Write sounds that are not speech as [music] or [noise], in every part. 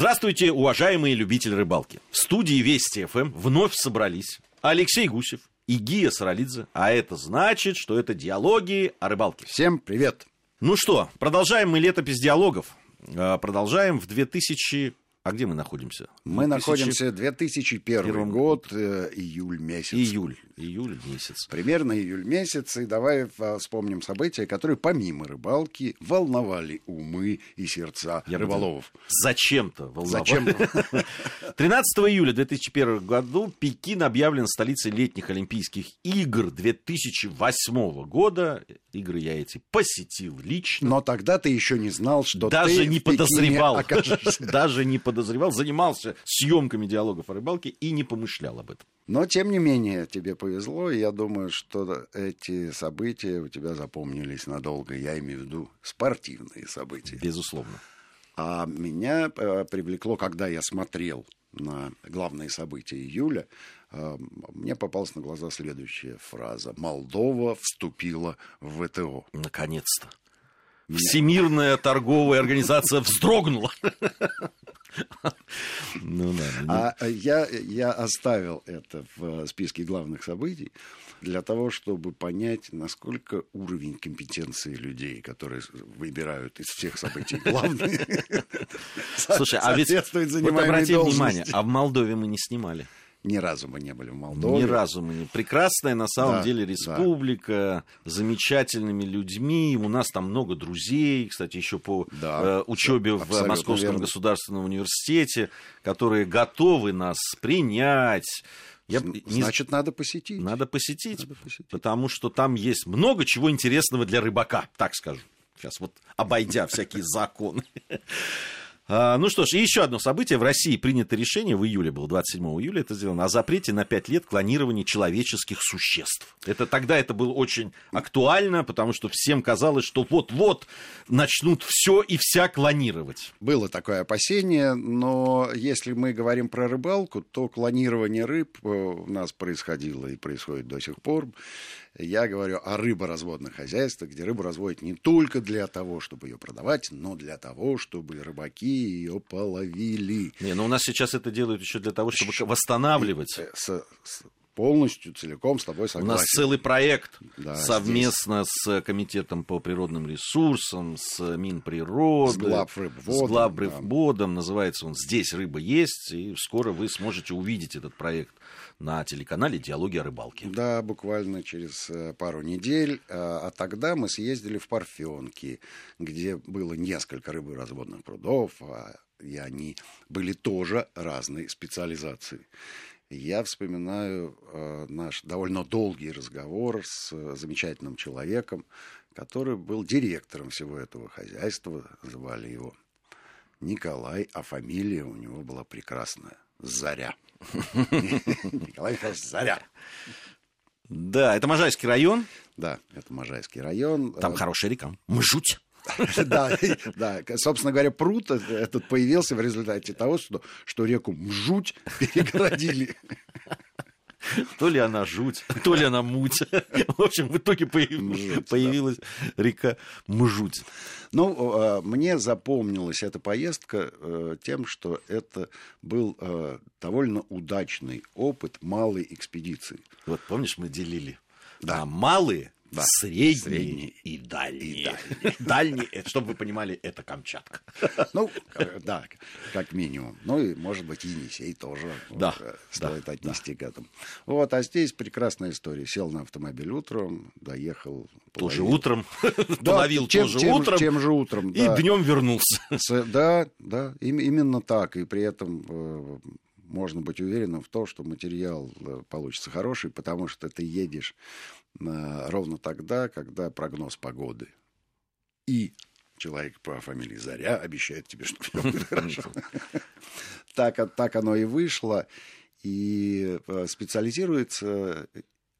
Здравствуйте, уважаемые любители рыбалки. В студии Вести ФМ вновь собрались Алексей Гусев и Гия Саралидзе. А это значит, что это диалоги о рыбалке. Всем привет. Ну что, продолжаем мы летопись диалогов. А, Продолжаем в 2000... А где мы находимся? Мы 2000 находимся 2001 Первом- год, э, июль месяц. Июль. Июль месяц. Примерно июль месяц. И давай э, вспомним события, которые помимо рыбалки волновали умы и сердца Я рыболовов. Зачем-то волновал. Зачем? 13 июля 2001 году Пекин объявлен столицей летних Олимпийских игр 2008 года. Игры я эти посетил лично. Но тогда ты еще не знал, что Даже ты не подозревал. [laughs] Даже не подозревал. Занимался съемками диалогов о рыбалке и не помышлял об этом. Но, тем не менее, тебе повезло, и я думаю, что эти события у тебя запомнились надолго. Я имею в виду спортивные события. Безусловно. А меня э, привлекло, когда я смотрел на главные события июля, э, мне попалась на глаза следующая фраза. Молдова вступила в ВТО. Наконец-то. Всемирная торговая организация вздрогнула. [laughs] [laughs] Ну да. А я, я оставил это в списке главных событий для того, чтобы понять, насколько уровень компетенции людей, которые выбирают из всех событий главные, [laughs] Слушай, а ведь вот обрати внимание, а в Молдове мы не снимали. Ни разу мы не были в Молдове. Ни разу мы не. Прекрасная на самом Да, деле да. республика, замечательными людьми. У нас там много друзей, кстати, еще по Да, э, учебе да, в Московском верно. государственном университете, которые готовы нас принять. Я б- не- Значит, надо посетить. Надо посетить, Надо посетить. потому что там есть много чего интересного для рыбака, так скажу. Сейчас вот обойдя всякие законы. А, Ну что ж, и еще одно событие. В России принято решение, в июле было, 27 июля это сделано, о запрете на 5 лет клонирования человеческих существ. Это, тогда это было очень актуально, потому что всем казалось, что вот-вот начнут все и вся клонировать. Было такое опасение, но если мы говорим про рыбалку, то клонирование рыб э, у нас происходило и происходит до сих пор. Я говорю о рыборазводных хозяйствах, где рыбу разводят не только для того, чтобы ее продавать, но для того, чтобы рыбаки ее половили. Не, но у нас сейчас это делают еще для того, чтобы восстанавливать. Э, с- с- полностью, целиком с тобой У согласен. нас целый проект Да, совместно с Комитетом по природным ресурсам, с Минприроды, С Главрыбводом, с Главрыбводом. Называется он «Здесь рыба есть», и скоро вы сможете увидеть этот проект на телеканале «Диалоги о рыбалке». Да, буквально через э, пару недель. А а тогда мы съездили в Парфенки, где было несколько рыборазводных прудов, а, и они были тоже разной специализации. Я вспоминаю э, наш довольно долгий разговор с э, замечательным человеком, который был директором всего этого хозяйства, звали его Николай, а фамилия у него была прекрасная – Заря. Николай Михайлович Заря. Да, это Можайский район, Да, это Можайский район. там Э, хорошая река, Мжуть. [laughs] Да, да, собственно говоря, пруд этот появился в результате того, что, что реку Мжуть [laughs] перегородили. То ли она жуть, то ли она муть. В общем, в итоге появилась река Мжуть. Ну, э, мне запомнилась эта поездка э, тем, что это был э, довольно удачный опыт малой экспедиции. Вот помнишь, мы делили Да. малые, Да. средние, Средние и дальние. и дальние. [laughs] Дальние, чтобы вы понимали, это Камчатка. [laughs] Ну, э, да, как минимум. Ну и, может быть, Енисей тоже вот, Да, э, стоит да, отнести к этому. Вот, а здесь прекрасная история. Сел на автомобиль утром, доехал... Тоже половил. утром, [laughs] Да, половил тем- тоже тем- утром, Тем же утром, и да. днем вернулся. Да, да, им- именно так. И при этом э, можно быть уверенным в том, что материал э, получится хороший, потому что ты едешь э, ровно тогда, когда прогноз погоды. И человек по фамилии Заря обещает тебе, что все будет [laughs] хорошо. Так, так оно и вышло. И э, специализируется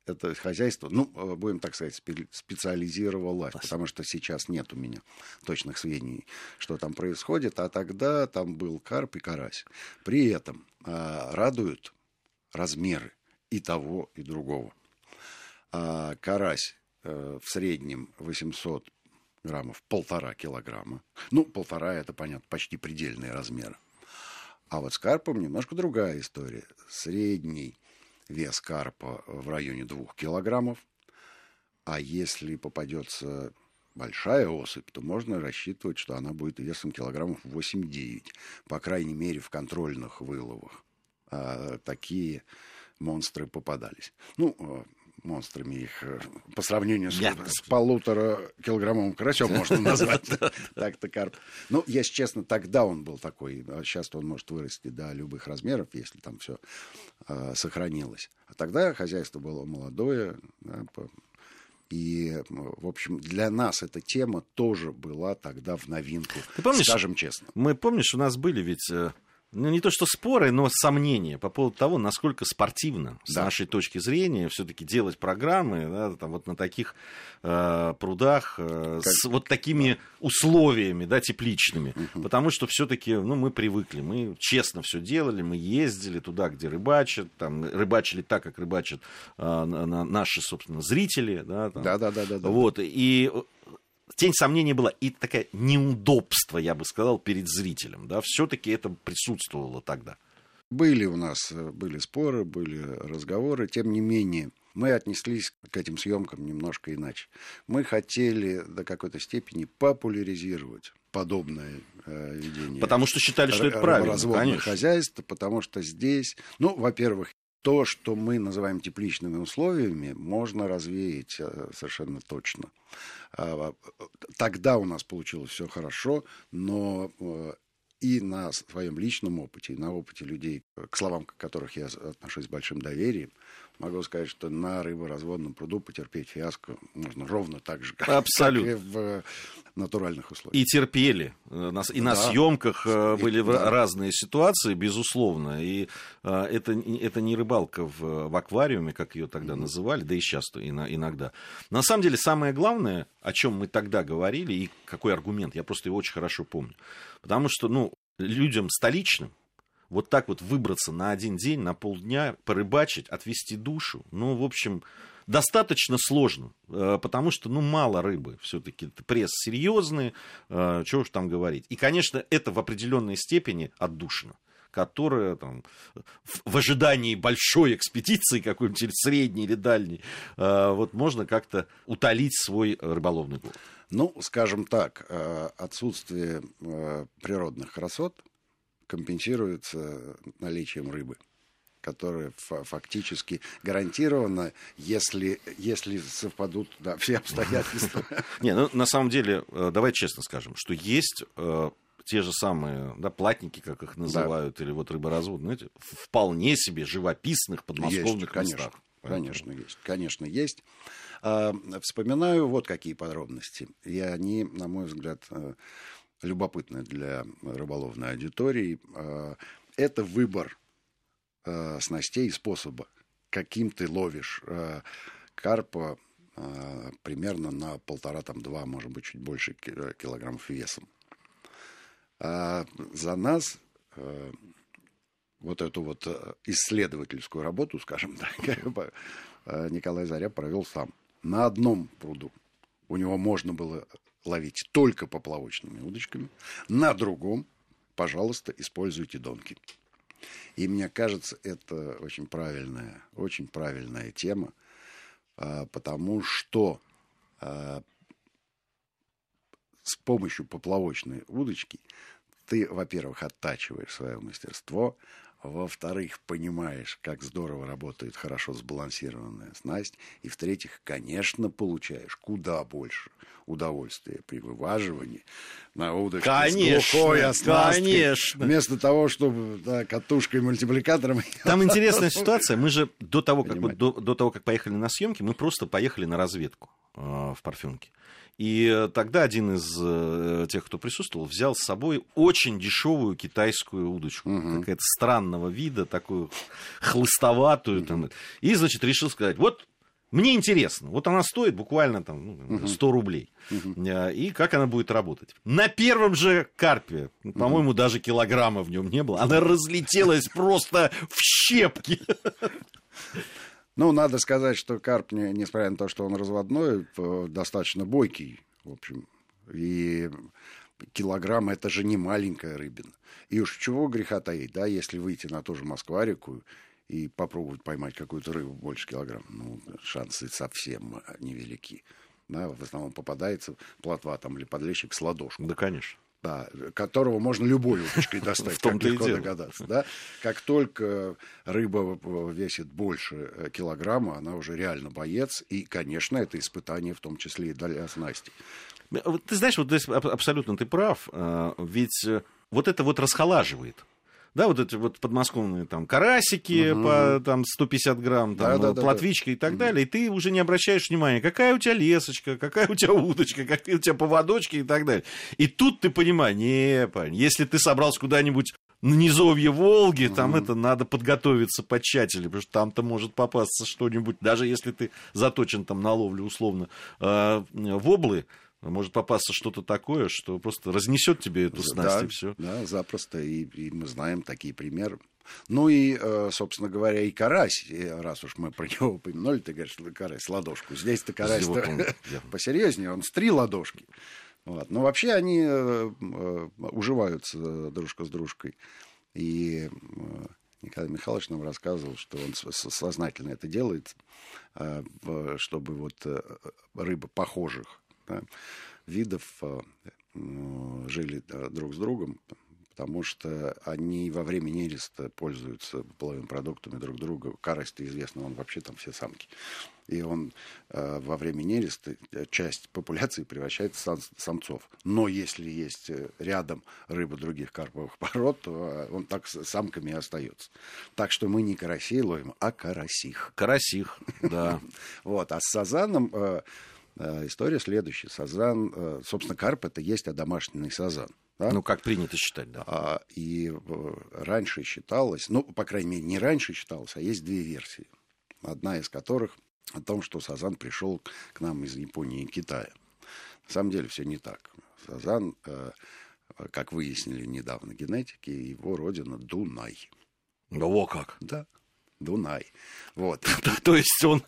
это хозяйство, ну, э, будем так сказать, спе- специализировалось, потому что сейчас нет у меня точных сведений, что там происходит, а тогда там был карп и карась. При этом а, радуют размеры и того, и другого. А карась э, в среднем 800 граммов, полтора килограмма. Ну, полтора, это понятно, почти предельные размеры. А вот с карпом немножко другая история. Средний вес карпа в районе 2 килограммов. А если попадется большая особь, то можно рассчитывать, что она будет весом килограммов 8-9. По крайней мере, в контрольных выловах а, такие монстры попадались. Ну, а, монстрами их э, по сравнению с, с полутора килограммовым карасем можно [laughs] назвать так-то карп. Ну, если честно, тогда он был такой. А сейчас он может вырасти до любых размеров, если там все э, сохранилось. А тогда хозяйство было молодое, и, в общем, для нас эта тема тоже была тогда в новинку, Ты помнишь, скажем честно. Мы, помнишь, у нас были ведь э, ну, не то что споры, но сомнения по поводу того, насколько спортивно, с нашей точки зрения, все-таки делать программы да, там, вот на таких э, прудах э, как... с вот такими условиями да, тепличными. Угу. Потому что все-таки ну, мы привыкли, мы честно все делали, мы ездили туда, где рыбачат, там, рыбачили так, как рыбачат э, на, на наши, собственно, зрители. Да, там. да, да, да, да, да. Вот, и тень сомнения была и такое неудобство, я бы сказал, перед зрителем. Да? Все-таки это присутствовало тогда. Были у нас э, были споры, были разговоры, тем не менее мы отнеслись к этим съемкам немножко иначе. Мы хотели до какой-то степени популяризировать подобное э, ведение. Потому что считали, что это правильно. Разводное хозяйство, потому что здесь, ну, во-первых, то, что мы называем тепличными условиями, можно развеять э, совершенно точно. А, тогда у нас получилось все хорошо, но э, и на своем личном опыте, и на опыте людей, к словам которых я отношусь с большим доверием, могу сказать, что на рыборазводном пруду потерпеть фиаско можно ровно так же, как, Абсолютно. как и в натуральных условиях. И терпели. Э, и на да. съемках э, были да. разные ситуации, безусловно. И э, это, это не рыбалка в, в аквариуме, как ее тогда mm-hmm. называли, да и сейчас иногда. На самом деле, самое главное, о чем мы тогда говорили, и какой аргумент, я просто его очень хорошо помню. Потому что, ну, людям столичным, вот так вот выбраться на один день, на полдня, порыбачить, отвести душу, ну, в общем, достаточно сложно, э, потому что, ну, мало рыбы все-таки, пресс серьезный, э, чего уж там говорить. И, конечно, это в определенной степени отдушно которая там, в ожидании большой экспедиции, какой-нибудь средней или дальней, э, вот можно как-то утолить свой рыболовный голод. Ну, скажем так, отсутствие природных красот компенсируется наличием рыбы которая фактически гарантирована, если, если совпадут да, все обстоятельства. [laughs] Не, ну на самом деле, э, давай честно скажем, что есть э, те же самые да, платники, как их называют, да. или вот рыборазводные, знаете, вполне себе живописных подмосковных есть, местах. Конечно, есть. Конечно, есть. А, вспоминаю вот какие подробности. И они, на мой взгляд, э, любопытны для рыболовной аудитории. А, это выбор а, снастей и способа, каким ты ловишь а, карпа примерно на полтора, там, два, может быть, чуть больше килограммов весом. А за нас вот эту вот исследовательскую работу, [laughs] скажем так, Николай Заря провел сам. На одном пруду у него можно было ловить только поплавочными удочками. На другом, пожалуйста, используйте донки. И мне кажется, это очень правильная, очень правильная тема, а, потому что с помощью поплавочной удочки ты, во-первых, оттачиваешь свое мастерство, во-вторых, понимаешь, как здорово работает хорошо сбалансированная снасть. И в-третьих, конечно, получаешь куда больше удовольствия при вываживании на удочке конечно, с глухой оснасткой. Конечно. Вместо того, чтобы да, катушкой мультипликатором. [laughs] Там интересная ситуация. Мы же до того, как, до, до того, как поехали на съемки, мы просто поехали на разведку э, в Парфюмке. И тогда один из э, тех, кто присутствовал, взял с собой очень дешевую китайскую удочку, угу. какая-то странного вида, такую хлыстоватую. Угу. Там. И, значит, решил сказать, вот мне интересно, вот она стоит буквально там ну, 100 рублей. Угу. И как она будет работать? На первом же карпе, по-моему, угу. даже килограмма в нем не было, она разлетелась просто в щепки. Ну, надо сказать, что карп, несмотря на то, что он разводной, достаточно бойкий, в общем. И килограмм это же не маленькая рыбина. И уж чего греха таить, да, если выйти на ту же Москварику и попробовать поймать какую-то рыбу больше килограмма, ну, шансы совсем невелики. Да, в основном попадается плотва там или подлещик с ладошку. Да, конечно да, которого можно любой удочкой [laughs] достать, в том-то легко догадаться. Да? Как только рыба весит больше э, килограмма, она уже реально боец, и, конечно, это испытание в том числе и для снасти. Ты знаешь, вот здесь абсолютно ты прав, ведь э, вот это вот расхолаживает да, вот эти вот подмосковные там карасики угу. по там 150 грамм, там, да, да, плотвичка да, да. и так угу. далее, и ты уже не обращаешь внимания, какая у тебя лесочка, какая у тебя удочка, какие у тебя поводочки и так далее. И тут ты понимаешь, не, парень, если ты собрался куда-нибудь на низовье Волги, mm там это надо подготовиться потщательнее, потому что там-то может попасться что-нибудь, даже если ты заточен там на ловлю условно э, в облы, может попасться что-то такое, что просто разнесет тебе эту снасть да, и все. Да, запросто. И, и мы знаем такие примеры. Ну и, э, собственно говоря, и карась, раз уж мы про [laughs] него упомянули, ты говоришь, карась, ладошку. Здесь-то карась [laughs] посерьезнее, он с три ладошки. Вот. Но вообще они э, э, уживаются дружка с дружкой. И Николай Михайлович нам рассказывал, что он сознательно это делает, чтобы вот рыбы похожих видов э, жили друг с другом, потому что они во время нереста пользуются половыми продуктами друг друга. Карась-то известно, он вообще там все самки. И он э, во время нереста э, часть популяции превращается в самцов. Но если есть рядом рыба других карповых [laughs] пород, то он так с самками и остается. Так что мы не карасей ловим, а карасих. Карасих, да. [laughs] Вот. А с сазаном Э, история следующая. Сазан, э, собственно, карп это есть одомашненный сазан. Да? Ну, как принято считать, да. А, и э, раньше считалось, ну, по крайней мере, не раньше считалось, а есть две версии. Одна из которых о том, что сазан пришел к нам из Японии и Китая. На самом деле все не так. Сазан, как выяснили недавно генетики, его родина Дунай. Во как? Да. Дунай. Вот. [laughs] То есть он,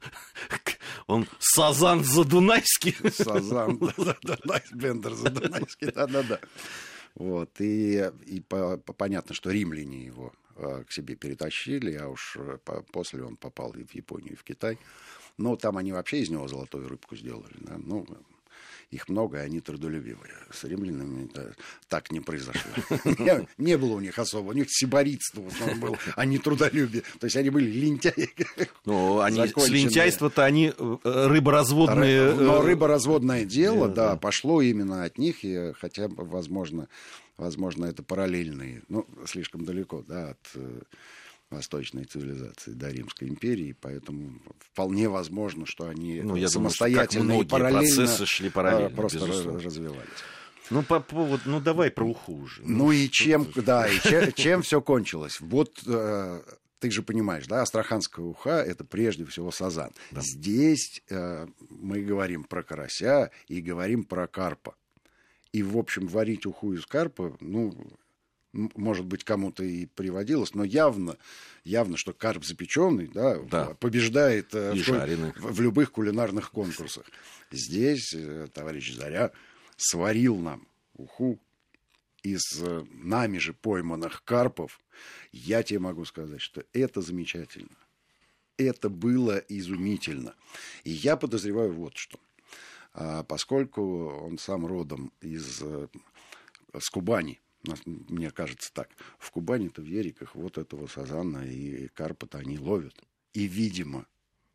он Сазан Задунайский? Сазан [laughs] Задунайский, Бендер Задунайский, да-да-да. Вот, и, и по, по, понятно, что римляне его э, к себе перетащили, а уж э, по, после он попал и в Японию, и в Китай. Но там они вообще из него золотую рыбку сделали. Да? Ну, их много, и они трудолюбивые. С римлянами да, так не произошло. [laughs] Не, не было у них особо. У них сиборитство в основном было, а не трудолюбие. То есть они были лентяи. Ну, они с лентяйства-то они э, рыборазводные... Но э, рыборазводное дело, да, пошло именно от них, и хотя, возможно, возможно, это параллельные, ну, слишком далеко, да, от э, восточной цивилизации до Римской империи, поэтому вполне возможно, что они ну, я самостоятельно думаю, и параллельно процессы шли а, параллельно, просто безусловно. развивались. Ну, по поводу, ну давай про уху уже. Ну, ну и чем, да, [laughs] и чем, чем все кончилось? Вот э, ты же понимаешь, да, астраханская уха это прежде всего сазан. Да. Здесь э, мы говорим про карася и говорим про карпа. И, в общем, варить уху из карпа, ну, может быть, кому-то и приводилось, но явно, явно, что карп запеченный, да, да. побеждает э, в, в любых кулинарных конкурсах. Здесь э, товарищ Заря сварил нам уху из э, нами же пойманных карпов. Я тебе могу сказать, что это замечательно. Это было изумительно. И я подозреваю вот что. А, поскольку он сам родом из с Кубани, мне кажется так. В Кубани-то в Ериках вот этого сазана и карпа-то они ловят. И, видимо,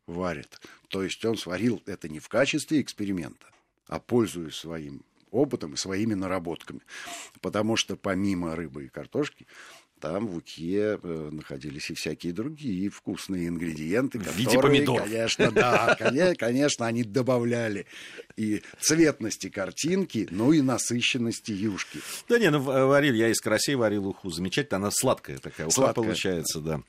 варят. То есть он сварил это не в качестве эксперимента, а пользуясь своим опытом и своими наработками. Потому что помимо рыбы и картошки там в Уке э, находились и всякие другие вкусные ингредиенты, в виде помидор. конечно, да, конечно, они добавляли и цветности картинки, ну и насыщенности юшки. Да не, ну варил, я из карасей варил уху, замечательно, она сладкая такая, сладкая. получается, да.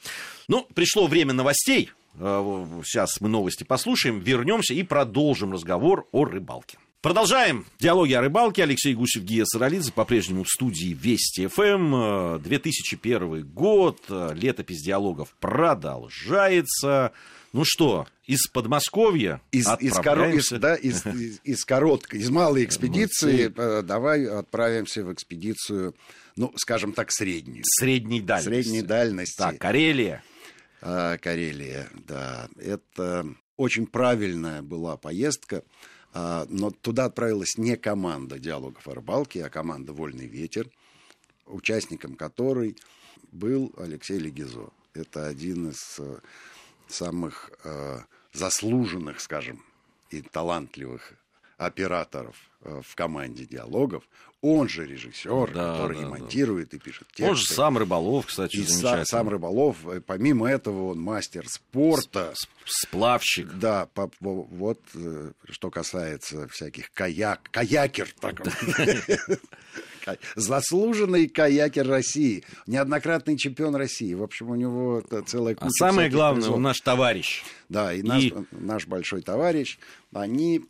Ну, пришло время новостей, э, сейчас мы новости послушаем, вернемся и продолжим разговор о рыбалке. Продолжаем. Диалоги о рыбалке. Алексей Гусев, Гия Саралидзе. По-прежнему в студии Вести ФМ. 2001 год. Летопись диалогов продолжается. Ну что, из Подмосковья из, из, коро... из, да, из, [laughs] из, из короткой, из малой экспедиции э, давай отправимся в экспедицию, ну, скажем так, среднюю. Средней дальности. Средней дальности. Так, Карелия. А, Карелия, да. Это очень правильная была поездка. А, но туда отправилась не команда диалогов о рыбалке, а команда «Вольный ветер», участником которой был Алексей Легизо. Это один из э, самых э, заслуженных, скажем, и талантливых операторов э, в команде диалогов. Он же режиссер, да, который да, и монтирует, да. и пишет тексты. Он же сам Рыболов, кстати, и замечательно. Сам Рыболов. Э, помимо этого, он мастер спорта. Сплавщик. Да, по, вот э, что касается всяких каяк, каякер. Так [laughs] заслуженный каякер России, неоднократный чемпион России. В общем, у него целая куча. А самое главное, он наш товарищ. Да, и, и... Наш, наш большой товарищ. Они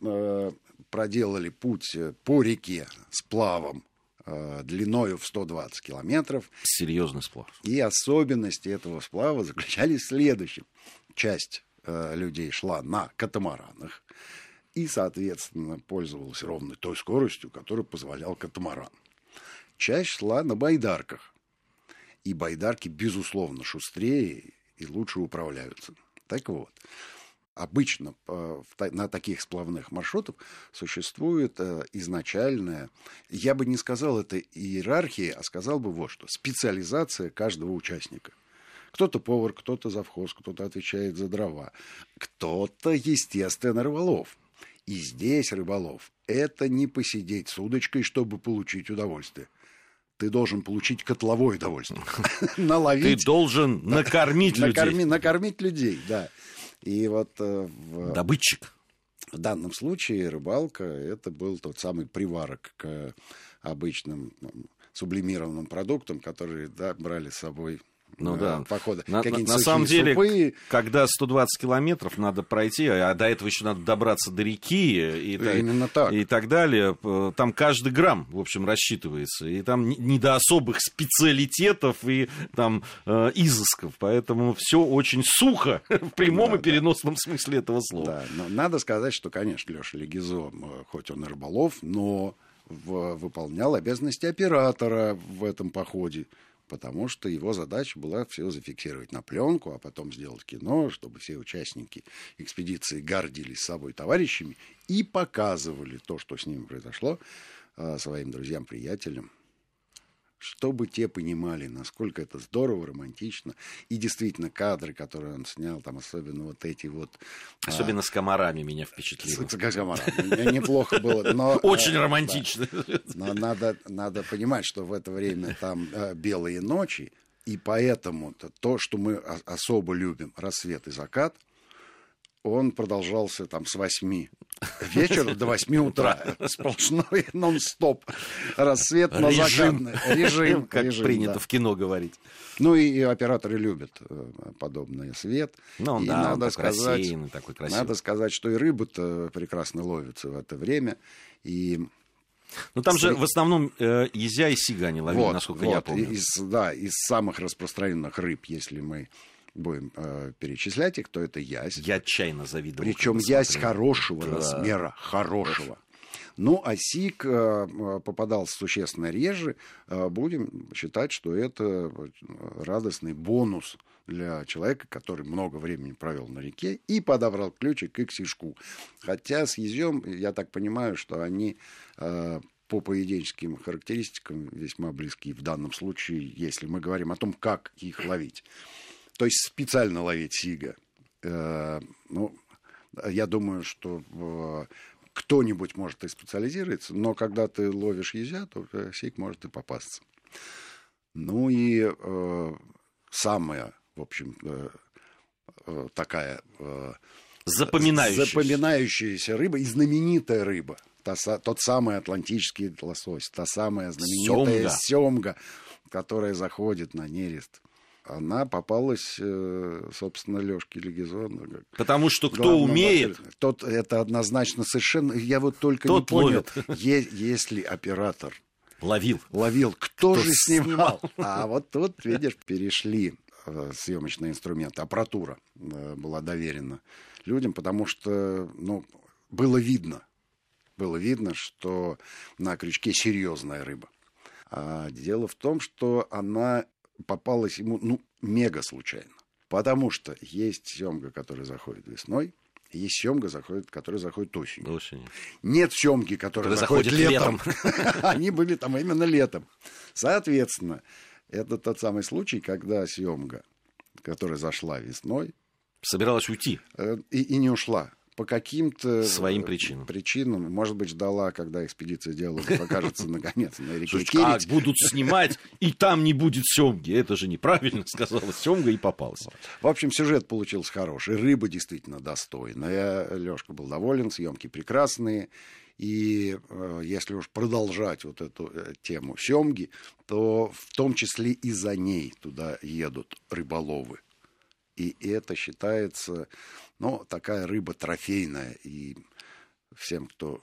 проделали путь э, по реке с плавом э, длиною в 120 километров. Серьезный сплав. И особенности этого сплава заключались в следующем. Часть э, людей шла на катамаранах и, соответственно, пользовалась ровно той скоростью, которую позволял катамаран. Часть шла на байдарках. И байдарки, безусловно, шустрее и лучше управляются. Так вот, обычно э, на таких сплавных маршрутах существует э, изначальная, я бы не сказал это иерархия, а сказал бы вот что, специализация каждого участника. Кто-то повар, кто-то завхоз, кто-то отвечает за дрова, кто-то, естественно, рыболов. И здесь рыболов – это не посидеть с удочкой, чтобы получить удовольствие ты должен получить котловое удовольствие. [laughs] Наловить. Ты должен накормить людей. Накормить людей, да. И вот... Э, Добытчик. В данном случае рыбалка это был тот самый приварок к обычным сублимированным продуктам, которые да, брали с собой ну да. похода. На, на, самом деле, супы. когда 120 километров надо пройти, а до этого еще надо добраться до реки и, Именно так. и так далее, там каждый грамм, в общем, рассчитывается. И там не до особых специалитетов и там э, изысков. Поэтому все очень сухо [laughs] в прямом да, и переносном да. смысле этого слова. Да, но надо сказать, что, конечно, Леша Легизо, хоть он и рыболов, но в, выполнял обязанности оператора в этом походе потому что его задача была все зафиксировать на пленку, а потом сделать кино, чтобы все участники экспедиции гордились собой товарищами и показывали то, что с ними произошло, а, своим друзьям, приятелям чтобы те понимали, насколько это здорово, романтично. И действительно, кадры, которые он снял, там особенно вот эти вот... А, особенно а, с комарами меня впечатлило. С, с комарами. Неплохо было. Но, [laughs] Очень а, романтично. Да. Но надо, надо понимать, что в это время там а, белые ночи, и поэтому то, что мы особо любим, рассвет и закат, он продолжался там с 8 вечера до 8 утра. [laughs] Сплошной [laughs] нон-стоп. Рассвет на закатный. Режим. Как режим, принято да. в кино говорить. Ну и, и операторы любят э, подобный свет. Ну, и да, надо сказать, такой красивый. Надо сказать, что и рыбы-то прекрасно ловятся в это время. И ну там же в основном э, езя и сига не ловили, вот, насколько вот, я помню. Из, да, из самых распространенных рыб, если мы будем э, перечислять их, то это ясь. Я отчаянно завидую. Причем ясь хорошего да. размера, хорошего. Ну, а сик э, э, попадался существенно реже. Э, будем считать, что это радостный бонус для человека, который много времени провел на реке и подобрал ключик к сишку. Хотя с езем, я так понимаю, что они по поведенческим характеристикам весьма близки в данном случае, если мы говорим о том, как их ловить. То есть специально ловить сига. Э, ну, я думаю, что э, кто-нибудь может и специализируется, но когда ты ловишь езя, то сиг может и попасться. Ну и э, самая, в общем, э, э такая... Э, запоминающаяся. запоминающаяся рыба и знаменитая рыба. Та, тот самый атлантический лосось, та самая знаменитая семга, семга которая заходит на нерест она попалась, э, собственно, Лёшке Легизону. Потому что кто умеет... Тот, это однозначно совершенно... Я вот только тот не понял, е- если оператор ловил, ловил кто, кто же снимал? снимал? А вот тут, видишь, перешли э, съемочные инструменты, аппаратура э, была доверена людям, потому что, ну, было видно, было видно, что на крючке серьезная рыба. А дело в том, что она попалась ему, ну, мега случайно. Потому что есть семга, которая заходит весной, есть семга, заходит, которая заходит осенью. осенью. Нет семги, которая, которая заходит, заходит летом. летом. [laughs] Они были там именно летом. Соответственно, это тот самый случай, когда семга, которая зашла весной, собиралась уйти. Э, и, и не ушла по каким-то своим причинам. причинам, может быть, ждала, когда экспедиция делала, покажется наконец на реке Как будут снимать, и там не будет семги. Это же неправильно [laughs] сказала семга и попалась. В общем, сюжет получился хороший. Рыба действительно достойная. Лешка был доволен, съемки прекрасные. И э, если уж продолжать вот эту э, тему семги, то в том числе и за ней туда едут рыболовы. И это считается но такая рыба трофейная, и всем, кто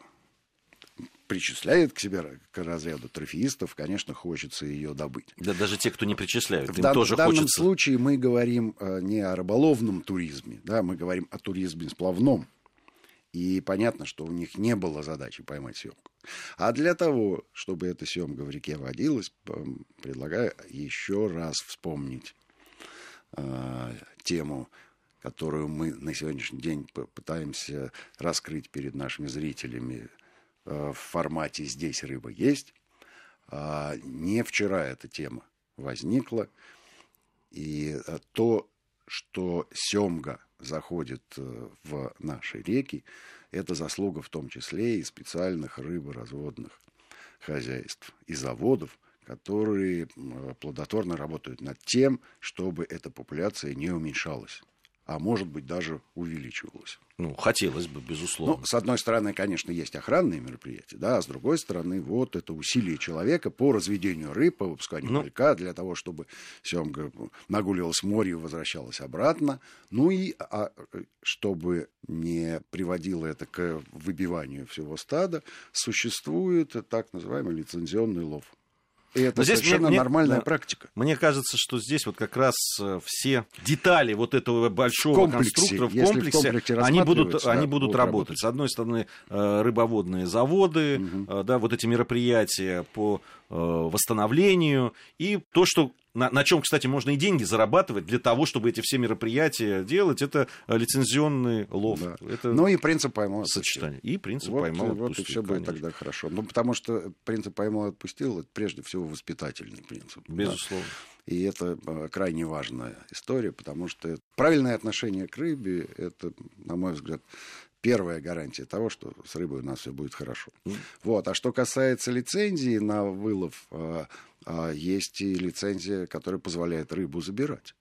причисляет к себе к разряду трофеистов, конечно, хочется ее добыть. Да даже те, кто не причисляют, им в тоже в данном хочется. случае мы говорим э, не о рыболовном туризме, да, мы говорим о туризме сплавном. И понятно, что у них не было задачи поймать съемку. А для того, чтобы эта съемка в реке водилась, предлагаю еще раз вспомнить э, тему которую мы на сегодняшний день пытаемся раскрыть перед нашими зрителями э, в формате «Здесь рыба есть». А, не вчера эта тема возникла. И э, то, что семга заходит э, в наши реки, это заслуга в том числе и специальных рыборазводных хозяйств и заводов, которые плодотворно работают над тем, чтобы эта популяция не уменьшалась а может быть даже увеличивалось. Ну, хотелось бы, безусловно. Ну, с одной стороны, конечно, есть охранные мероприятия, да, а с другой стороны, вот это усилие человека по разведению рыб, по выпусканию ну, малька, для того, чтобы семга нагуливалась море и возвращалась обратно, ну и а, чтобы не приводило это к выбиванию всего стада, существует так называемый лицензионный лов. И это здесь совершенно мне, нормальная мне, практика. Мне кажется, что здесь вот как раз э, все детали вот этого большого в комплексе, конструктора в комплексе, в они будут, да, они будут, будут работать. работать. С одной стороны, э, рыбоводные заводы, угу. да, вот эти мероприятия по восстановлению и то, что на, на чем, кстати, можно и деньги зарабатывать для того, чтобы эти все мероприятия делать, это лицензионный лов. Да. Это ну и принцип поймал сочетание. И принцип вот, поймал Вот отпустил, и все будет тогда хорошо. Ну, потому что принцип поймал отпустил, это прежде всего воспитательный принцип. Безусловно. Да? И это э, крайне важная история, потому что правильное отношение к рыбе, это, на мой взгляд, первая гарантия того, что с рыбой у нас все будет хорошо. Mm. Вот. А что касается лицензии на вылов э, есть и лицензия, которая позволяет рыбу забирать.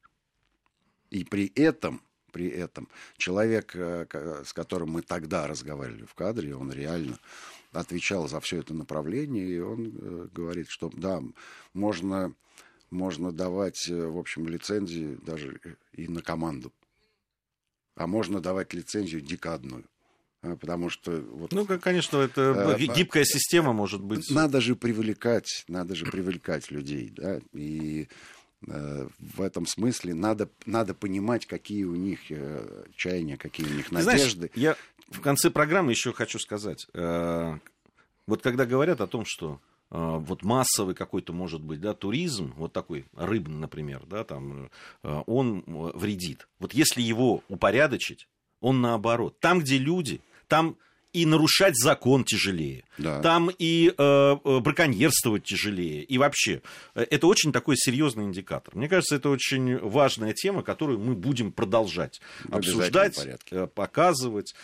И при этом, при этом человек, э, с которым мы тогда разговаривали в кадре, он реально отвечал за все это направление, и он э, говорит, что да, можно, можно давать, э, в общем, лицензии даже и на команду. А можно давать лицензию декадную. А, потому что... Вот, ну, конечно, это э, гибкая система может быть. Надо же привлекать, надо же привлекать людей, да, и э, в этом смысле надо, надо понимать, какие у них э, чаяния, какие у них надежды. Знаешь, я в конце программы еще хочу сказать. Вот когда говорят о том, что вот массовый какой-то может быть, да, туризм, вот такой рыбный, например, да, там, он вредит. Вот если его упорядочить, он наоборот. Там, где люди, там и нарушать закон тяжелее, да. там и э, э, браконьерствовать тяжелее, и вообще э, это очень такой серьезный индикатор. Мне кажется, это очень важная тема, которую мы будем продолжать обсуждать, порядке. показывать.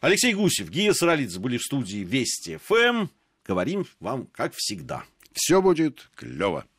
Алексей Гусев, Гия Саралидзе были в студии Вести ФМ. Говорим вам, как всегда. Все будет клево.